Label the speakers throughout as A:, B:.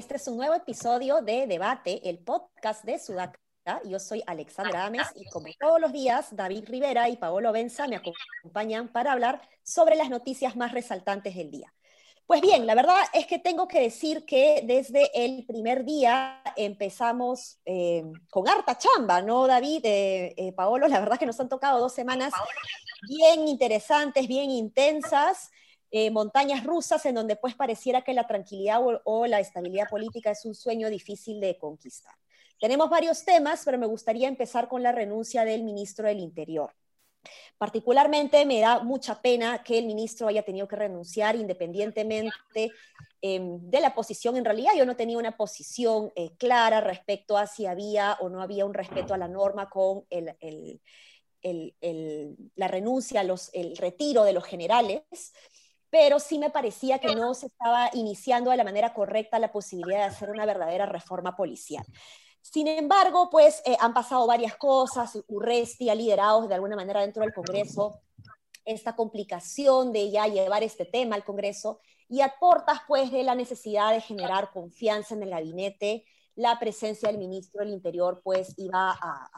A: Este es un nuevo episodio de Debate, el podcast de Sudaca. Yo soy Alexandra Ames y como todos los días, David Rivera y Paolo Benza me acompañan para hablar sobre las noticias más resaltantes del día. Pues bien, la verdad es que tengo que decir que desde el primer día empezamos eh, con harta chamba, ¿no, David? Eh, eh, Paolo, la verdad es que nos han tocado dos semanas bien interesantes, bien intensas. Eh, montañas rusas en donde pues pareciera que la tranquilidad o, la estabilidad política es un sueño difícil de conquistar. Tenemos varios temas, pero me gustaría empezar con la renuncia del ministro del Interior. Particularmente me da mucha pena que el ministro haya tenido que renunciar independientemente em, de la posición. En realidad yo no tenía una posición eh, clara respecto a si había o no había un respeto a la norma con la renuncia, los, el retiro de los generales pero sí me parecía que no se estaba iniciando de la manera correcta la posibilidad de hacer una verdadera reforma policial. Sin embargo, pues eh, han pasado varias cosas, Urresti ha liderado de alguna manera dentro del Congreso esta complicación de ya llevar este tema al Congreso y aportas pues de la necesidad de generar confianza en el gabinete, la presencia del ministro del Interior pues iba a,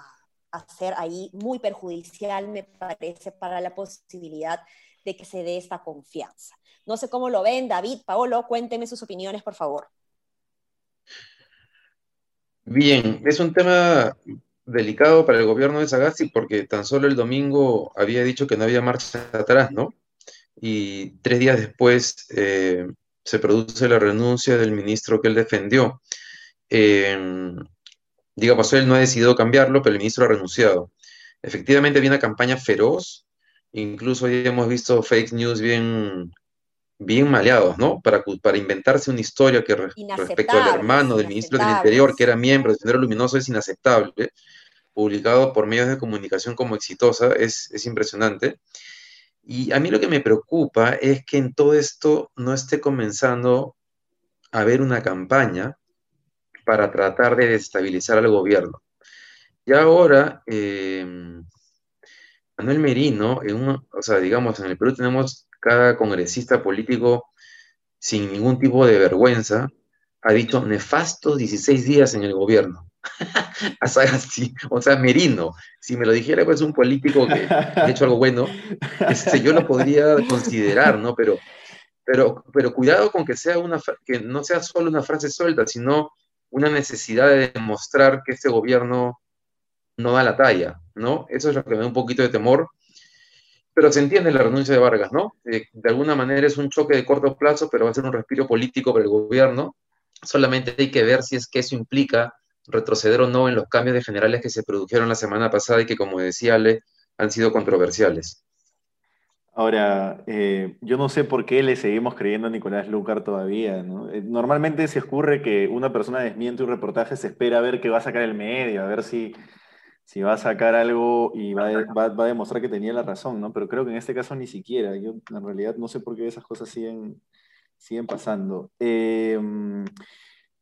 A: a ser ahí muy perjudicial, me parece, para la posibilidad de que se dé esta confianza. No sé cómo lo ven, David, Paolo, cuénteme sus opiniones, por favor.
B: Bien, es un tema delicado para el gobierno de Sagasti porque tan solo el domingo había dicho que no había marcha atrás, ¿no? Y tres días después eh, se produce la renuncia del ministro que él defendió. Eh, digamos, él no ha decidido cambiarlo, pero el ministro ha renunciado. Efectivamente, había una campaña feroz Incluso ya hemos visto fake news bien, bien maleados, ¿no? Para, para inventarse una historia que respecto al hermano del ministro del Interior, que era miembro del Sendero Luminoso, es inaceptable, publicado por medios de comunicación como exitosa, es, es impresionante. Y a mí lo que me preocupa es que en todo esto no esté comenzando a haber una campaña para tratar de desestabilizar al gobierno. Y ahora, eh, Manuel Merino, en o sea, digamos, en el Perú tenemos cada congresista político sin ningún tipo de vergüenza, ha dicho nefastos 16 días en el gobierno. o sea, Merino, si me lo dijera, pues un político que ha hecho algo bueno, este, yo lo podría considerar, ¿no? Pero, pero, pero cuidado con que, sea una, que no sea solo una frase suelta, sino una necesidad de demostrar que este gobierno no da la talla, ¿no? Eso es lo que me da un poquito de temor. Pero se entiende la renuncia de Vargas, ¿no? Eh, de alguna manera es un choque de corto plazo, pero va a ser un respiro político para el gobierno. Solamente hay que ver si es que eso implica retroceder o no en los cambios de generales que se produjeron la semana pasada y que, como decía Ale, han sido controversiales.
C: Ahora, eh, yo no sé por qué le seguimos creyendo a Nicolás Lucar todavía, ¿no? Eh, normalmente se ocurre que una persona desmiente un reportaje, se espera a ver qué va a sacar el medio, a ver si, si va a sacar algo y va, a demostrar que tenía la razón, ¿no? Pero creo que en este caso ni siquiera. Yo en realidad no sé por qué esas cosas siguen, siguen pasando. Em,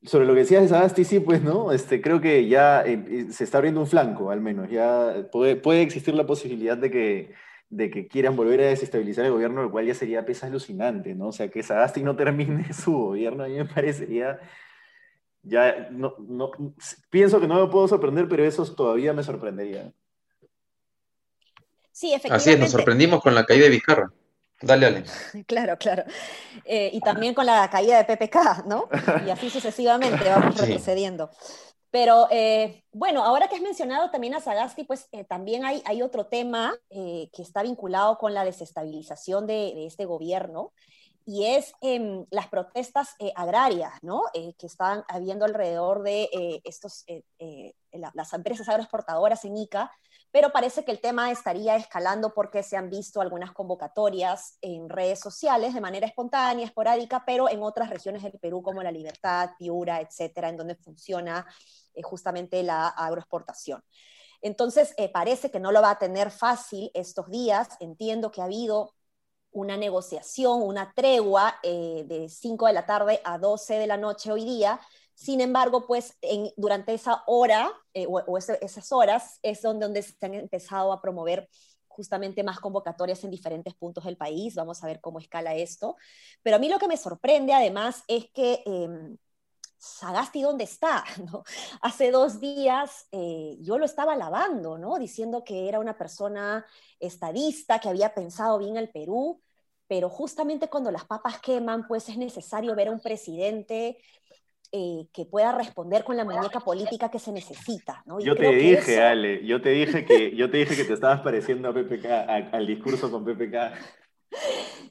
C: sobre lo que decías de Sagasti, sí, pues, ¿no? Este, creo que ya eh, eh, se está abriendo un flanco, al menos. Ya puede, puede existir la posibilidad de que, de que quieran volver a desestabilizar el gobierno, lo cual ya sería pesa alucinante, ¿no? O sea, que Sagasti no termine su gobierno, a mí me parecería ya no, no, pienso que no me puedo sorprender, pero eso todavía me sorprendería.
A: Sí, efectivamente.
B: Así es, nos sorprendimos con la caída de Vizcarra. Dale, Ale.
A: Claro, claro. Eh, y también con la caída de PPK, ¿no? Y así sucesivamente vamos retrocediendo. Pero eh, bueno, ahora que has mencionado también a Sagasti, pues eh, también hay, hay, otro tema que está vinculado con la desestabilización de, de este gobierno, y es em, las protestas eh, agrarias, ¿no? Eh, que están habiendo alrededor de eh, estos, las empresas agroexportadoras en ICA, pero parece que el tema estaría escalando porque se han visto algunas convocatorias en redes sociales de manera espontánea, esporádica, pero en otras regiones del Perú como La Libertad, Piura, etcétera, en donde funciona justamente la agroexportación. Entonces, parece que no lo va a tener fácil estos días. Entiendo que ha habido una negociación, una tregua eh, de 5 de la tarde a 12 de la noche hoy día. Sin embargo, pues durante esa hora eh, o, esas horas es donde, donde se han empezado a promover justamente más convocatorias en diferentes puntos del país. Vamos a ver cómo escala esto. Pero a mí lo que me sorprende además es que eh, Sagasti, ¿dónde está? ¿No? Hace dos días eh, yo lo estaba alabando, ¿no? diciendo que era una persona estadista, que había pensado bien el Perú, pero justamente cuando las papas queman, pues es necesario ver a un presidente eh, que pueda responder con la muñeca política que se necesita. ¿no?
C: yo te dije, Ale, yo te dije que yo te dije que te estabas pareciendo a PPK, al discurso con PPK.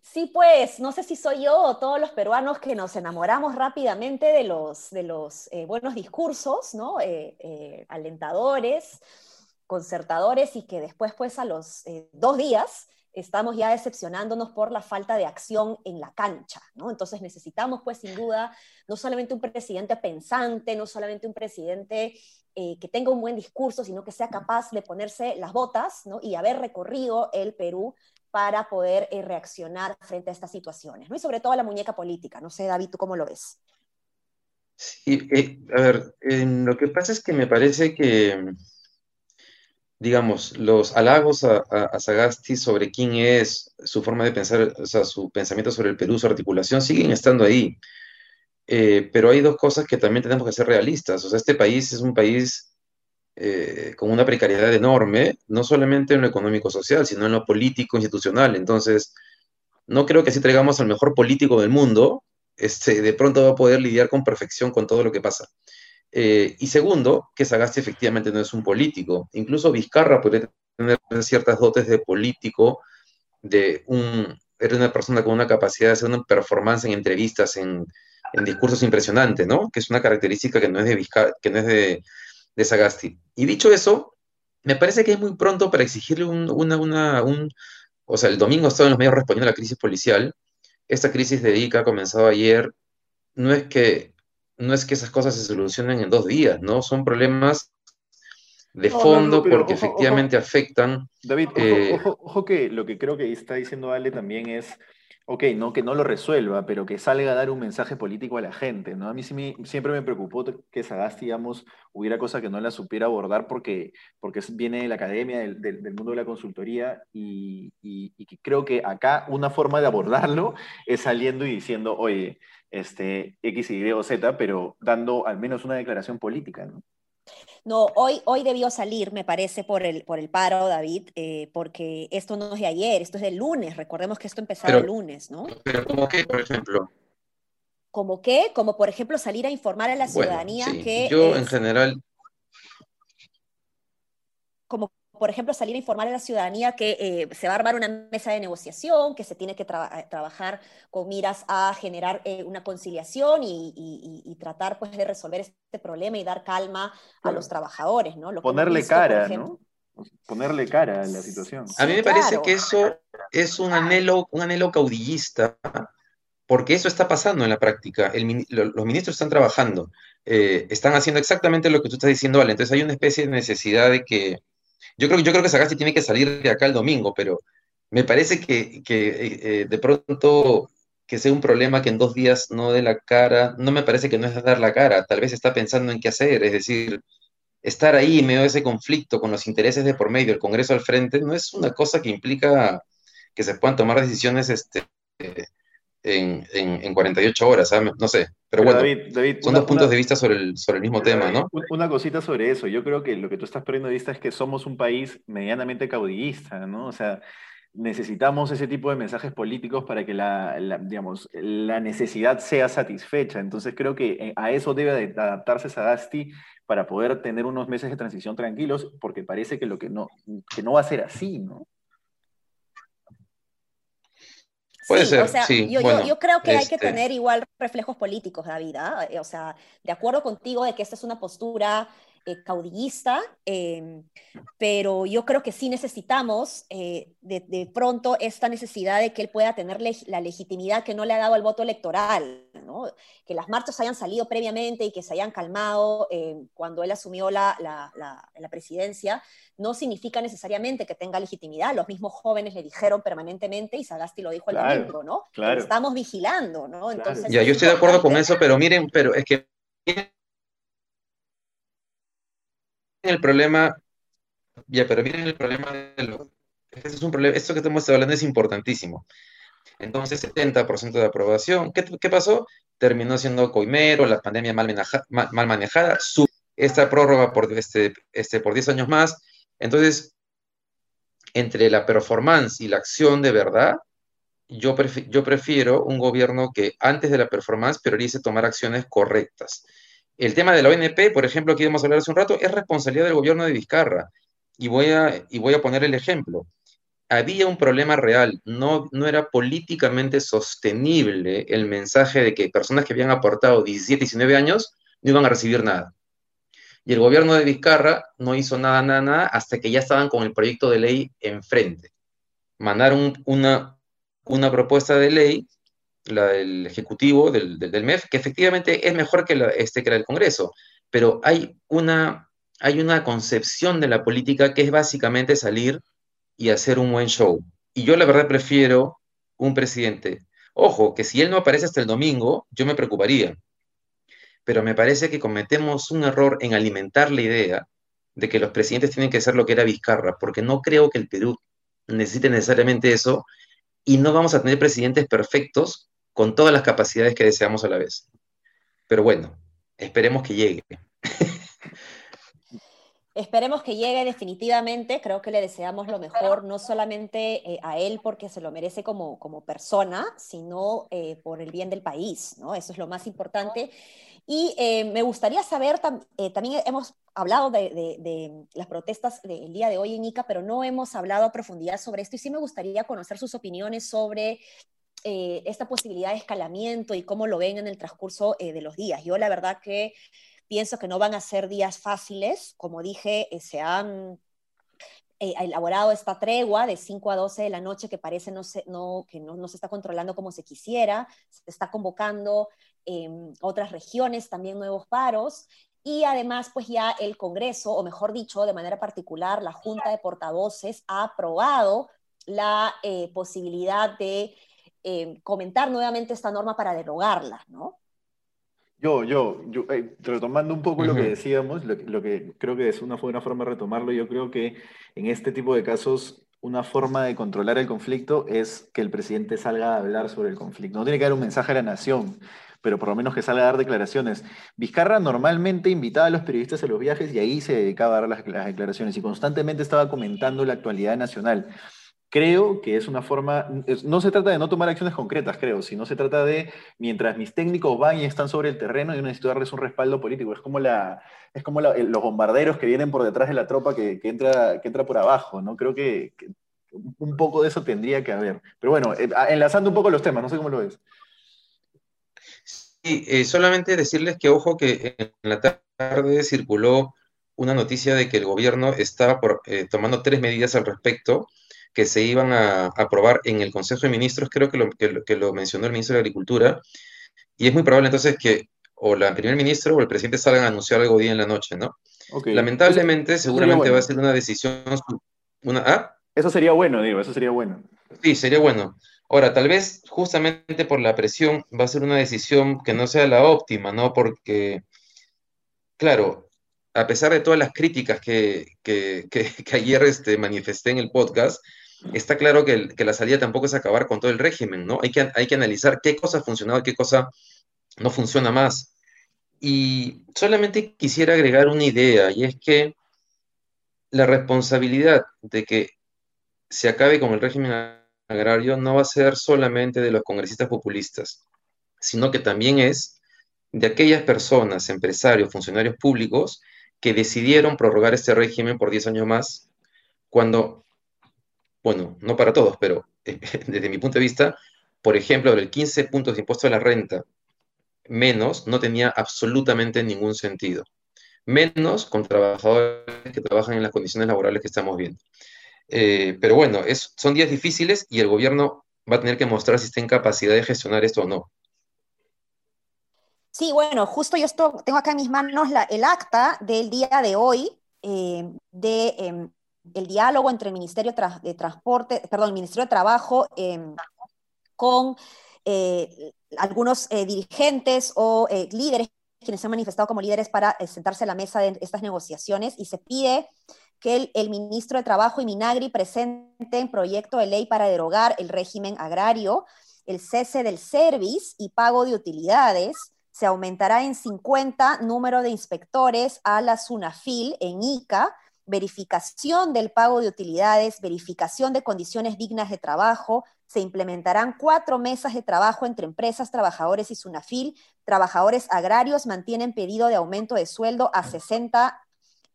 A: Sí, pues, no sé si soy yo o todos los peruanos que nos enamoramos rápidamente de los, de los eh, buenos discursos, ¿no? Eh, alentadores, concertadores, y que después, pues, a los dos días estamos ya decepcionándonos por la falta de acción en la cancha, ¿no? Entonces necesitamos, pues, sin duda, no solamente un presidente pensante, no solamente un presidente eh, que tenga un buen discurso, sino que sea capaz de ponerse las botas, ¿no? Y haber recorrido el Perú para poder eh, reaccionar frente a estas situaciones, ¿no? Y sobre todo la muñeca política. No sé, David, ¿tú cómo lo ves?
B: Sí, eh, a ver, lo que pasa es que me parece que digamos, los halagos a, Sagasti sobre quién es, su forma de pensar, o sea, su pensamiento sobre el Perú, su articulación, siguen estando ahí. Eh, pero hay dos cosas que también tenemos que ser realistas. O sea, este país es un país eh, con una precariedad enorme, no solamente en lo económico-social, sino en lo político-institucional. Entonces, no creo que si traigamos al mejor político del mundo, este, de pronto va a poder lidiar con perfección con todo lo que pasa. Eh, y segundo, que Sagasti efectivamente no es un político. Incluso Vizcarra podría tener ciertas dotes de político, de un, era una persona con una capacidad de hacer una performance en entrevistas, en, discursos impresionantes, ¿no? Que es una característica que no es de, que no es de, de Sagasti. Y dicho eso, me parece que es muy pronto para exigirle un, una, una, un... O sea, el domingo estaba en los medios respondiendo a la crisis policial. Esta crisis de ICA ha comenzado ayer. No es que no es que esas cosas se solucionen en dos días, ¿no? Son problemas de fondo porque efectivamente afectan.
C: David, eh, ojo, que lo que creo que está diciendo Ale también es, ok, no que no lo resuelva, pero que salga a dar un mensaje político a la gente, ¿no? A mí siempre me preocupó que Sagasti, digamos, hubiera cosas que no la supiera abordar porque, porque viene de la academia, del, mundo de la consultoría, y, y que creo que acá una forma de abordarlo es saliendo y diciendo, oye, este, X, Y o Z, pero dando al menos una declaración política, ¿no?
A: No, hoy, hoy debió salir, me parece, por el, por el paro, David, eh, porque esto no es de ayer, esto es del lunes. Recordemos que esto empezaba el lunes, ¿no?
B: Pero ¿cómo qué, por ejemplo?
A: ¿Cómo qué? Como por ejemplo salir a informar a la ciudadanía que...
B: Yo en general...
A: Como por ejemplo, salir a informar a la ciudadanía que eh, se va a armar una mesa de negociación, que se tiene que eh, trabajar con miras a generar eh, una conciliación y, tratar pues, de resolver este problema y dar calma a los trabajadores. ¿no?
C: Ponerle cara, ¿no? Ponerle cara a la situación.
B: a mí me parece que eso es un anhelo, un anhelo caudillista, porque eso está pasando en la práctica. los ministros están trabajando, están haciendo exactamente lo que tú estás diciendo, Ale. Entonces hay una especie de necesidad de que yo creo, yo creo que Sagasti tiene que salir de acá el domingo, pero me parece que, que eh, de pronto que sea un problema que en dos días no dé la cara, no me parece que no es dar la cara, tal vez está pensando en qué hacer, es decir, estar ahí en medio de ese conflicto con los intereses de por medio, el Congreso al frente, no es una cosa que implica que se puedan tomar decisiones este, en, en, 48 horas, no sé. Pero, bueno, son dos puntos de vista sobre el, sobre el mismo tema, ¿no?
C: Una cosita sobre eso. Yo creo que lo que tú estás perdiendo de vista es que somos un país medianamente caudillista, ¿no? O sea, necesitamos ese tipo de mensajes políticos para que la, digamos, la necesidad sea satisfecha. Entonces creo que eh, a eso debe adaptarse Sagasti para poder tener unos meses de transición tranquilos, porque parece que lo que no, que no va a ser así, ¿no?
B: Puede ser, o sea,
A: yo, creo que hay que este tener igual reflejos políticos, David. Eh, o sea, de acuerdo contigo de que esta es una postura eh, caudillista, em, pero yo creo que sí necesitamos eh, de, pronto esta necesidad de que él pueda tener la legitimidad que no le ha dado el voto electoral, ¿no? Que las marchas hayan salido previamente y que se hayan calmado eh, cuando él asumió la, la, presidencia, no significa necesariamente que tenga legitimidad. Los mismos jóvenes le dijeron permanentemente, y Sagasti lo dijo el domingo, ¿no?
C: Claro.
A: estamos vigilando, ¿no?
B: Entonces, ya, yo estoy de acuerdo con eso, pero miren, pero es que el problema, ya, pero miren el problema de lo, este es un problema, esto que estamos hablando es importantísimo. Entonces, 70% de aprobación. ¿Qué, ¿Qué, pasó? Terminó siendo coimero, la pandemia mal, mal, manejada, esta prórroga por, este, este, por 10 años más. Entonces, entre la performance y la acción de verdad, yo, yo prefiero un gobierno que antes de la performance priorice tomar acciones correctas. El tema de la ONP, por ejemplo, que íbamos a hablar hace un rato, es responsabilidad del gobierno de Vizcarra. Y voy a, y voy a poner el ejemplo había un problema real, no, no era políticamente sostenible el mensaje de que personas que habían aportado 17, 19 años no iban a recibir nada. Y el gobierno de Vizcarra no hizo nada, nada, nada, hasta que ya estaban con el proyecto de ley enfrente. Mandaron una, una propuesta de ley, la del Ejecutivo, del, del, MEF, que efectivamente es mejor que la, este, que la del Congreso, pero hay una, hay una concepción de la política que es básicamente salir y hacer un buen show. Y yo la verdad prefiero un presidente. Ojo, que si él no aparece hasta el domingo, yo me preocuparía. Pero me parece que cometemos un error en alimentar la idea de que los presidentes tienen que ser lo que era Vizcarra, porque no creo que el Perú necesite necesariamente eso y no vamos a tener presidentes perfectos con todas las capacidades que deseamos a la vez. Pero bueno, esperemos que llegue.
A: Esperemos que llegue definitivamente, creo que le deseamos lo mejor, no solamente eh, a él porque se lo merece como, como persona, sino eh, por el bien del país, ¿no? Eso es lo más importante. Y eh, me gustaría saber, también hemos hablado de, las protestas del día de hoy en Ica, pero no hemos hablado a profundidad sobre esto y sí me gustaría conocer sus opiniones sobre esta posibilidad de escalamiento y cómo lo ven en el transcurso de los días. Yo la verdad que Pienso que no van a ser días fáciles. Como dije, eh, se han eh, elaborado esta tregua de 5 a 12 de la noche que parece no se, no, que no, se está controlando como se quisiera. Se está convocando en otras regiones también nuevos paros. Y además, pues ya el Congreso, o mejor dicho, de manera particular, la Junta de Portavoces ha aprobado la eh, posibilidad de comentar nuevamente esta norma para derogarla, ¿no?
C: Yo, yo, yo eh, retomando un poco lo que decíamos, lo, que creo que es una, fue una forma de retomarlo, yo creo que en este tipo de casos una forma de controlar el conflicto es que el presidente salga a hablar sobre el conflicto. No tiene que dar un mensaje a la nación, pero por lo menos que salga a dar declaraciones. Vizcarra normalmente invitaba a los periodistas a los viajes y ahí se dedicaba a dar las declaraciones y constantemente estaba comentando la actualidad nacional. Creo que es una forma, no se trata de no tomar acciones concretas, creo, sino se trata de, mientras mis técnicos van y están sobre el terreno, yo necesito darles un respaldo político. Es como, la, es como los bombarderos que vienen por detrás de la tropa que, entra, que entra por abajo, ¿no? Creo que, un poco de eso tendría que haber. Pero bueno, eh, enlazando un poco los temas, no sé cómo lo ves.
B: Eh, solamente decirles que, ojo, que en la tarde circuló una noticia de que el gobierno estaba eh, tomando tres medidas al respecto que se iban a, aprobar en el Consejo de Ministros, creo que lo, que, lo mencionó el ministro de Agricultura, y es muy probable entonces que o la primer ministro o el presidente salgan a anunciar algo día en la noche, ¿no? Lamentablemente, seguramente va a ser una decisión... Una, ¿ah?
C: Eso sería bueno, digo, eso sería bueno.
B: Sí, sería bueno. Ahora, tal vez justamente por la presión va a ser una decisión que no sea la óptima, ¿no? Porque, claro, a pesar de todas las críticas que, que, ayer este, manifesté en el podcast, está claro que, la salida tampoco es acabar con todo el régimen, ¿no? Hay que, hay que analizar qué cosa ha funcionado y qué cosa no funciona más. Y solamente quisiera agregar una idea, y es que la responsabilidad de que se acabe con el régimen agrario no va a ser solamente de los congresistas populistas, sino que también es de aquellas personas, empresarios, funcionarios públicos que decidieron prorrogar este régimen por 10 años más, cuando, bueno, no para todos, pero desde mi punto de vista, por ejemplo, el 15 puntos de impuesto a la renta menos no tenía absolutamente ningún sentido. Menos con trabajadores que trabajan en las condiciones laborales que estamos viendo. Eh, pero bueno, es, son días difíciles y el gobierno va a tener que mostrar si está en capacidad de gestionar esto o no.
A: Sí, bueno, justo yo esto, tengo acá en mis manos la, el acta del día de hoy eh, de em, el diálogo entre el Ministerio de Transporte, perdón, el Ministerio de Trabajo em, con eh, algunos eh, dirigentes o líderes quienes se han manifestado como líderes para sentarse a la mesa de estas negociaciones y se pide que el, ministro de Trabajo y Minagri presenten proyecto de ley para derogar el régimen agrario, el cese del service y pago de utilidades, se aumentará en 50 número de inspectores a la SUNAFIL en ICA, verificación del pago de utilidades, verificación de condiciones dignas de trabajo, se implementarán cuatro mesas de trabajo entre empresas, trabajadores y SUNAFIL. Trabajadores agrarios mantienen pedido de aumento de sueldo a 60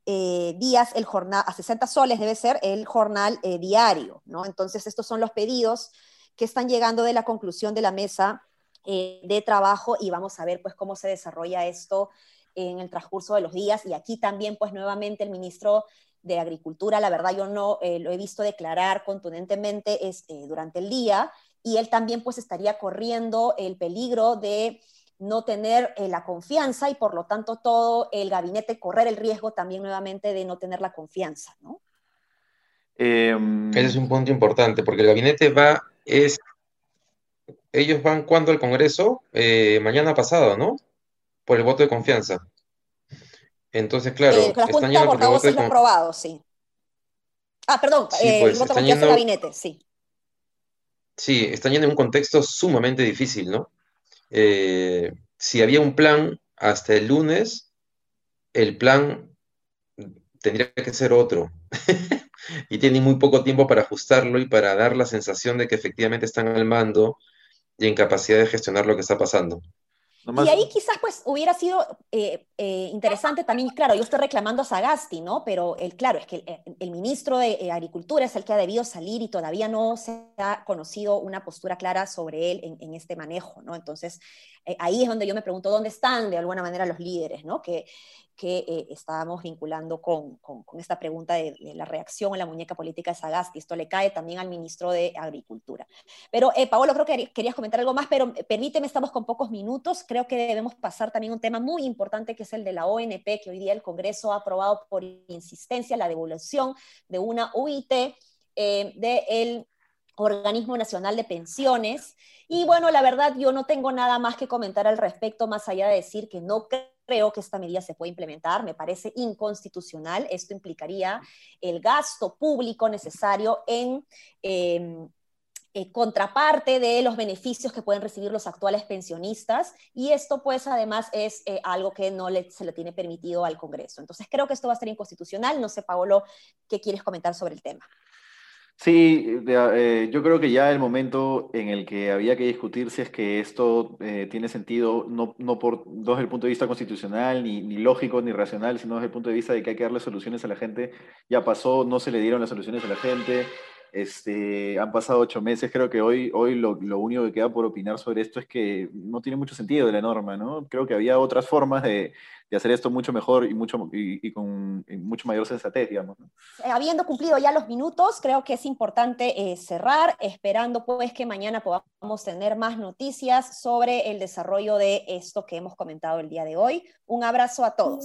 A: eh, días, el jornal, a 60 soles debe ser el jornal eh, diario, ¿no? Entonces, estos son los pedidos que están llegando de la conclusión de la mesa eh, de trabajo y vamos a ver pues cómo se desarrolla esto en el transcurso de los días. Y aquí también pues nuevamente el ministro de Agricultura, la verdad yo no lo he visto declarar contundentemente este, durante el día y él también pues estaría corriendo el peligro de no tener eh, la confianza y por lo tanto todo el gabinete correr el riesgo también nuevamente de no tener la confianza, ¿no?
B: Em, Ese es un punto importante porque el gabinete va, es ellos van cuando al Congreso, eh, mañana pasado, ¿no? Por el voto de confianza. Entonces, claro,
A: eh, la están yendo por el aprobado, sí. Ah, perdón, eh, pues, el voto de confianza del gabinete, sí.
B: Sí, están yendo en un contexto sumamente difícil, ¿no? Si había un plan hasta el lunes, el plan tendría que ser otro. y tienen muy poco tiempo para ajustarlo y para dar la sensación de que efectivamente están al mando y incapacidad de gestionar lo que está pasando.
A: Y ahí quizás pues hubiera sido eh, eh, interesante también, claro, yo estoy reclamando a Sagasti, ¿no? Pero el, claro, es que el, ministro de eh, Agricultura es el que ha debido salir y todavía no se ha conocido una postura clara sobre él en, en este manejo, ¿no? Entonces, ahí es donde yo me pregunto dónde están de alguna manera los líderes, ¿no? Que, que eh, estábamos vinculando con, con, esta pregunta de, la reacción a la muñeca política de Sagasti. Esto le cae también al ministro de Agricultura. Pero, eh, Paolo, creo que querías comentar algo más, pero permíteme, estamos con pocos minutos. Creo que debemos pasar también un tema muy importante que es el de la ONP, que hoy día el Congreso ha aprobado por insistencia la devolución de una UIT eh, del Organismo Nacional de Pensiones. Y bueno, la verdad, yo no tengo nada más que comentar al respecto, más allá de decir que no creo creo que esta medida se puede implementar, me parece inconstitucional. Esto implicaría el gasto público necesario en em, eh, contraparte de los beneficios que pueden recibir los actuales pensionistas y esto pues además es eh, algo que no se le tiene permitido al Congreso. Entonces creo que esto va a ser inconstitucional. No sé, Paolo, ¿qué quieres comentar sobre el tema?
C: Sí, eh, yo creo que ya el momento en el que había que discutir si es que esto eh, tiene sentido, no, no, por, desde el punto de vista constitucional, ni, ni, lógico, ni racional, sino desde el punto de vista de que hay que darle soluciones a la gente, ya pasó, no se le dieron las soluciones a la gente, este, han pasado ocho meses, creo que hoy, hoy lo, único que queda por opinar sobre esto es que no tiene mucho sentido de la norma, ¿no? Creo que había otras formas de, de hacer esto mucho mejor y, mucho, y, con mucho mayor sensatez, digamos.
A: Eh, habiendo cumplido ya los minutos, creo que es importante eh, cerrar, esperando pues que mañana podamos tener más noticias sobre el desarrollo de esto que hemos comentado el día de hoy. Un abrazo a todos.